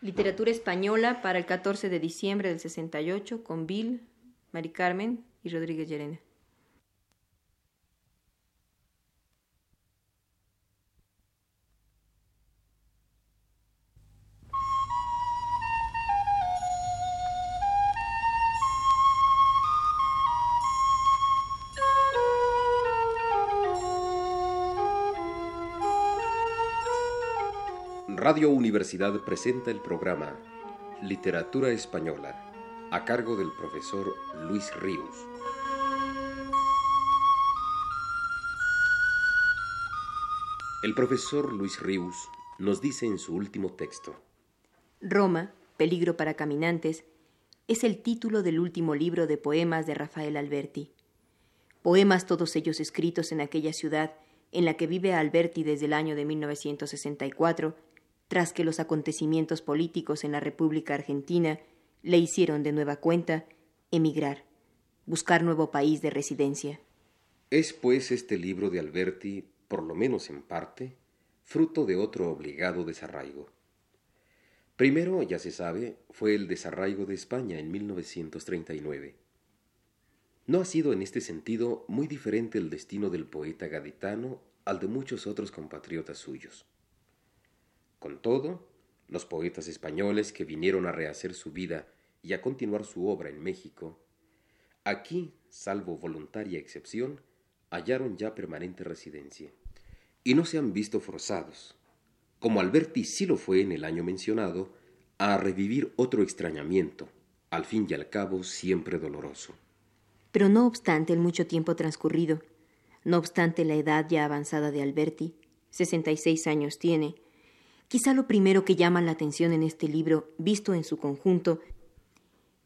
Literatura española para el 14 de diciembre del 68 con Bill, Mari Carmen y Rodríguez Llerena. Radio Universidad presenta el programa Literatura Española a cargo del profesor Luis Ríos. El profesor Luis Ríos nos dice en su último texto. Roma, peligro para caminantes, es el título del último libro de poemas de Rafael Alberti. Poemas todos ellos escritos en aquella ciudad en la que vive Alberti desde el año de 1964 tras que los acontecimientos políticos en la República Argentina le hicieron de nueva cuenta emigrar, buscar nuevo país de residencia. Es pues este libro de Alberti, por lo menos en parte, fruto de otro obligado desarraigo. Primero, ya se sabe, fue el desarraigo de España en 1939. No ha sido en este sentido muy diferente el destino del poeta gaditano al de muchos otros compatriotas suyos. Con todo, los poetas españoles que vinieron a rehacer su vida y a continuar su obra en México, aquí, salvo voluntaria excepción, hallaron ya permanente residencia, y no se han visto forzados, como Alberti sí lo fue en el año mencionado, a revivir otro extrañamiento, al fin y al cabo siempre doloroso. Pero no obstante el mucho tiempo transcurrido, no obstante la edad ya avanzada de Alberti, sesenta y seis años tiene, Quizá lo primero que llama la atención en este libro, visto en su conjunto,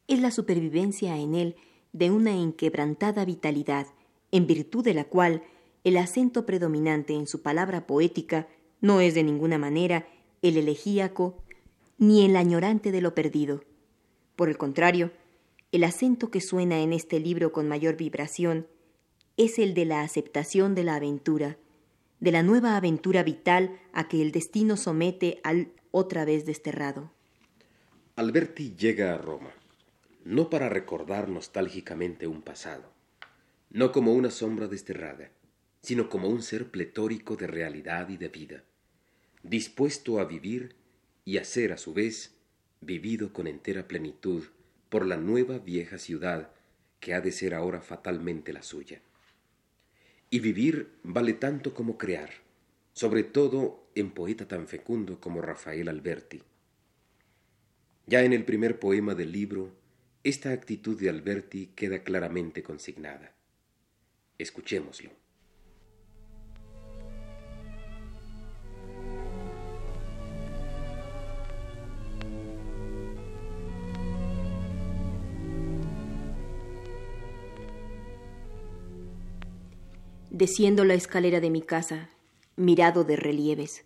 es la supervivencia en él de una inquebrantada vitalidad, en virtud de la cual el acento predominante en su palabra poética no es de ninguna manera el elegíaco ni el añorante de lo perdido. Por el contrario, el acento que suena en este libro con mayor vibración es el de la aceptación de la aventura, de la nueva aventura vital a que el destino somete al otra vez desterrado. Alberti llega a Roma, no para recordar nostálgicamente un pasado, no como una sombra desterrada, sino como un ser pletórico de realidad y de vida, dispuesto a vivir y a ser a su vez vivido con entera plenitud por la nueva vieja ciudad que ha de ser ahora fatalmente la suya. Y vivir vale tanto como crear, sobre todo en poeta tan fecundo como Rafael Alberti. Ya en el primer poema del libro, esta actitud de Alberti queda claramente consignada. Escuchémoslo. Desciendo la escalera de mi casa, mirado de relieves.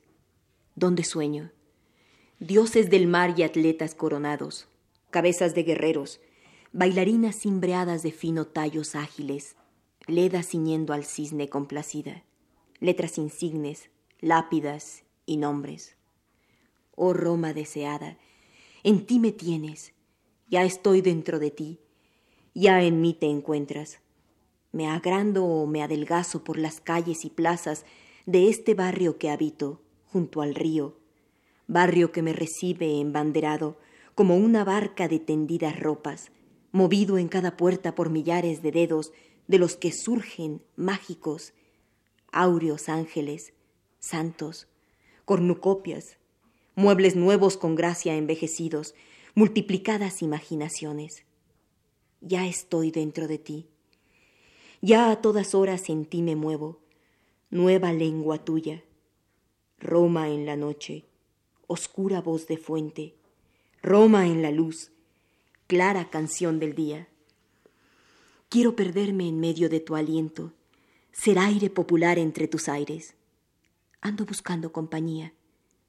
¿Dónde sueño? Dioses del mar y atletas coronados, cabezas de guerreros, bailarinas cimbreadas de fino tallos ágiles, ledas ciñendo al cisne complacida, letras insignes, lápidas y nombres. Oh Roma deseada, en ti me tienes, ya estoy dentro de ti, ya en mí te encuentras me agrando o me adelgazo por las calles y plazas de este barrio que habito, junto al río, barrio que me recibe embanderado como una barca de tendidas ropas, movido en cada puerta por millares de dedos de los que surgen mágicos, áureos ángeles, santos, cornucopias, muebles nuevos con gracia envejecidos, multiplicadas imaginaciones. Ya estoy dentro de ti ya a todas horas en ti me muevo, nueva lengua tuya. Roma en la noche, oscura voz de fuente, Roma en la luz, clara canción del día. Quiero perderme en medio de tu aliento, ser aire popular entre tus aires. Ando buscando compañía.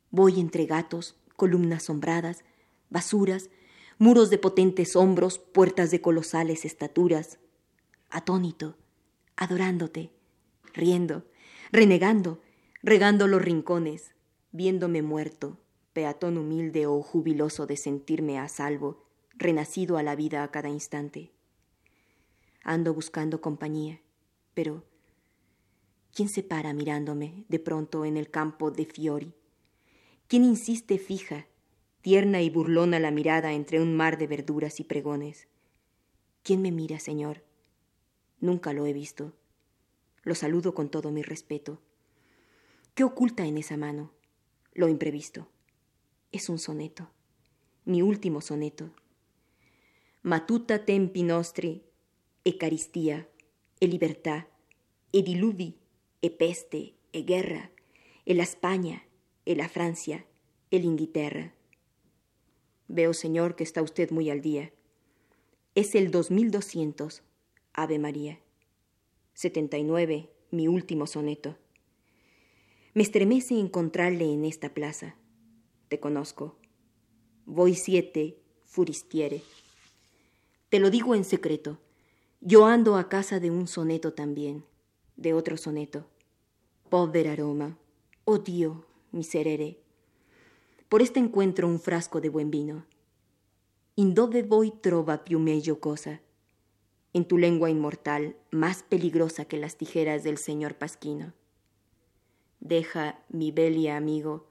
Voy entre gatos, columnas sombradas, basuras, muros de potentes hombros, puertas de colosales estaturas, atónito, adorándote, riendo, renegando, regando los rincones, viéndome muerto, peatón humilde o jubiloso de sentirme a salvo, renacido a la vida a cada instante. Ando buscando compañía, pero ¿quién se para mirándome de pronto en el campo de Fiori? ¿Quién insiste fija, tierna y burlona la mirada entre un mar de verduras y pregones? ¿Quién me mira, Señor? Nunca lo he visto. Lo saludo con todo mi respeto. ¿Qué oculta en esa mano? Lo imprevisto. Es un soneto. Mi último soneto. Matuta tempi nostri, e caristía, e libertà, e diluvi, e peste, e guerra, e la España, e la Francia, e l'Inghilterra. Veo, señor, que está usted muy al día. Es el 2200, Ave María. 79, mi último soneto. Me estremece encontrarle en esta plaza. Te conozco. Voy siete, furistiere. Te lo digo en secreto. Yo ando a casa de un soneto también, de otro soneto. Pobre aroma, oh Dio, miserere. Por este encuentro un frasco de buen vino. In dove voi trova più meglio cosa? En tu lengua inmortal, más peligrosa que las tijeras del señor Pasquino. Deja, mi belia amigo,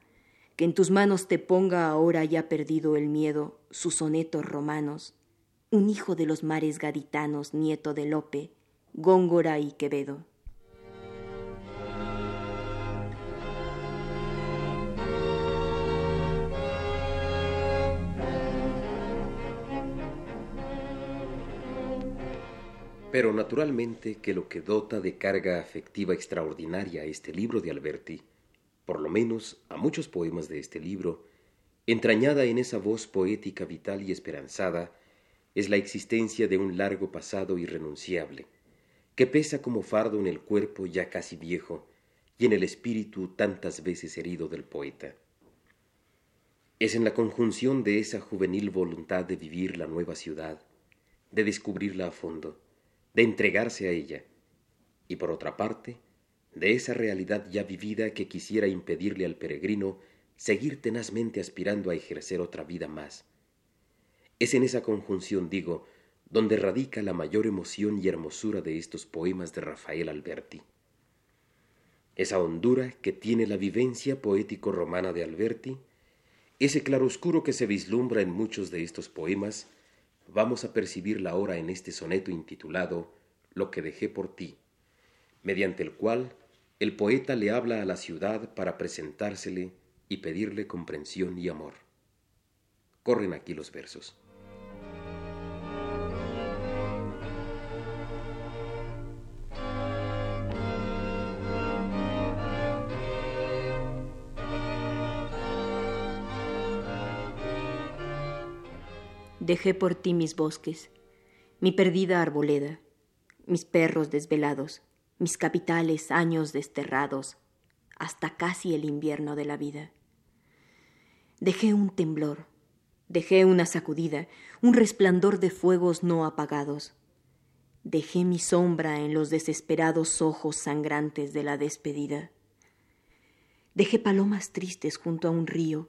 que en tus manos te ponga ahora ya perdido el miedo sus sonetos romanos, un hijo de los mares gaditanos, nieto de Lope, Góngora y Quevedo. Pero naturalmente que lo que dota de carga afectiva extraordinaria a este libro de Alberti, por lo menos a muchos poemas de este libro, entrañada en esa voz poética vital y esperanzada, es la existencia de un largo pasado irrenunciable, que pesa como fardo en el cuerpo ya casi viejo y en el espíritu tantas veces herido del poeta. Es en la conjunción de esa juvenil voluntad de vivir la nueva ciudad, de descubrirla a fondo, de entregarse a ella, y por otra parte, de esa realidad ya vivida que quisiera impedirle al peregrino seguir tenazmente aspirando a ejercer otra vida más. Es en esa conjunción, digo, donde radica la mayor emoción y hermosura de estos poemas de Rafael Alberti. Esa hondura que tiene la vivencia poético-romana de Alberti, ese claroscuro que se vislumbra en muchos de estos poemas, vamos a percibirla ahora en este soneto intitulado Lo que dejé por ti, mediante el cual el poeta le habla a la ciudad para presentársele y pedirle comprensión y amor. Corren aquí los versos. Dejé por ti mis bosques, mi perdida arboleda, mis perros desvelados, mis capitales años desterrados, hasta casi el invierno de la vida. Dejé un temblor, dejé una sacudida, un resplandor de fuegos no apagados. Dejé mi sombra en los desesperados ojos sangrantes de la despedida. Dejé palomas tristes junto a un río,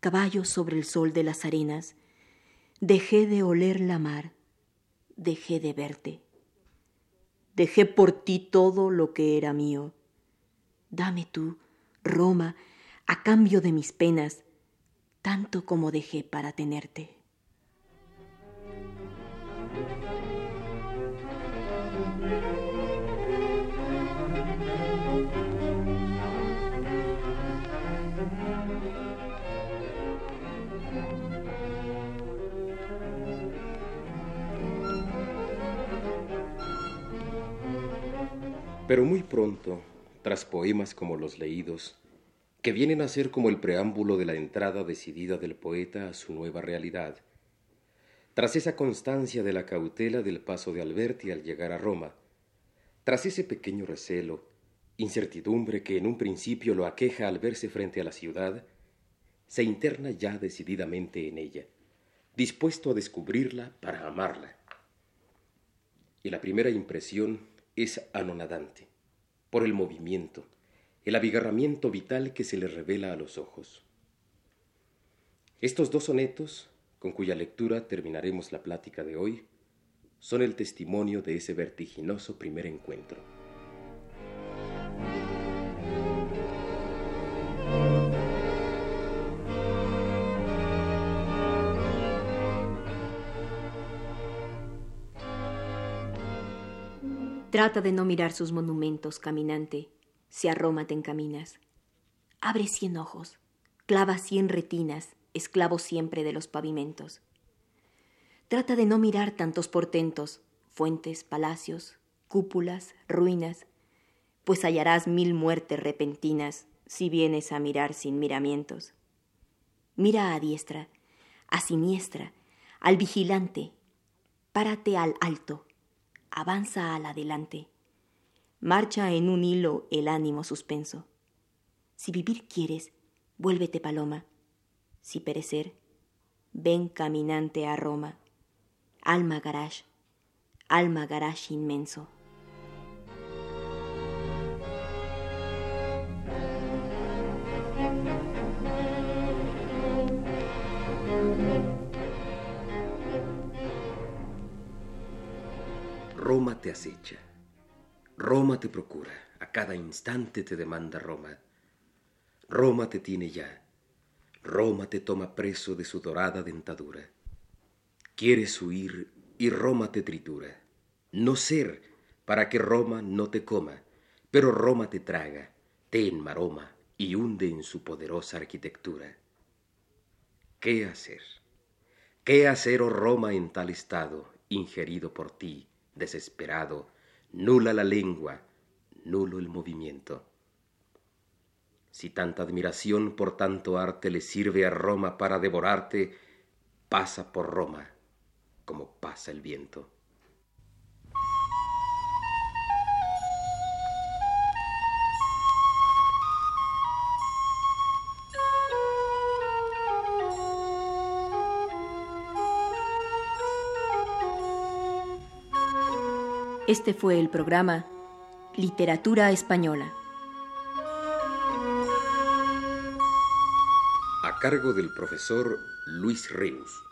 caballos sobre el sol de las arenas, Dejé de oler la mar, dejé de verte. Dejé por ti todo lo que era mío. Dame tú, Roma, a cambio de mis penas, tanto como dejé para tenerte. Pero muy pronto, tras poemas como los leídos, que vienen a ser como el preámbulo de la entrada decidida del poeta a su nueva realidad, tras esa constancia de la cautela del paso de Alberti al llegar a Roma, tras ese pequeño recelo, incertidumbre que en un principio lo aqueja al verse frente a la ciudad, se interna ya decididamente en ella, dispuesto a descubrirla para amarla. Y la primera impresión es anonadante, por el movimiento, el abigarramiento vital que se le revela a los ojos. Estos dos sonetos, con cuya lectura terminaremos la plática de hoy, son el testimonio de ese vertiginoso primer encuentro. Trata de no mirar sus monumentos, caminante, si a Roma te encaminas. Abre cien ojos, clava cien retinas, esclavo siempre de los pavimentos. Trata de no mirar tantos portentos, fuentes, palacios, cúpulas, ruinas, pues hallarás mil muertes repentinas si vienes a mirar sin miramientos. Mira a diestra, a siniestra, al vigilante, párate al alto, avanza al adelante, marcha en un hilo el ánimo suspenso. Si vivir quieres, vuélvete paloma, si perecer, ven caminante a Roma alma garage, alma garage inmenso. Te acecha, Roma te procura, a cada instante te demanda Roma. Roma te tiene ya, Roma te toma preso de su dorada dentadura. Quieres huir y Roma te tritura. No ser para que Roma no te coma, pero Roma te traga, te enmaroma y hunde en su poderosa arquitectura. ¿Qué hacer? ¿Qué hacer, oh Roma, en tal estado, ingerido por ti, desesperado, nula la lengua, nulo el movimiento? Si tanta admiración por tanto arte le sirve a Roma para devorarte, pasa por Roma como pasa el viento. Este fue el programa Literatura Española. A cargo del profesor Luis Reus.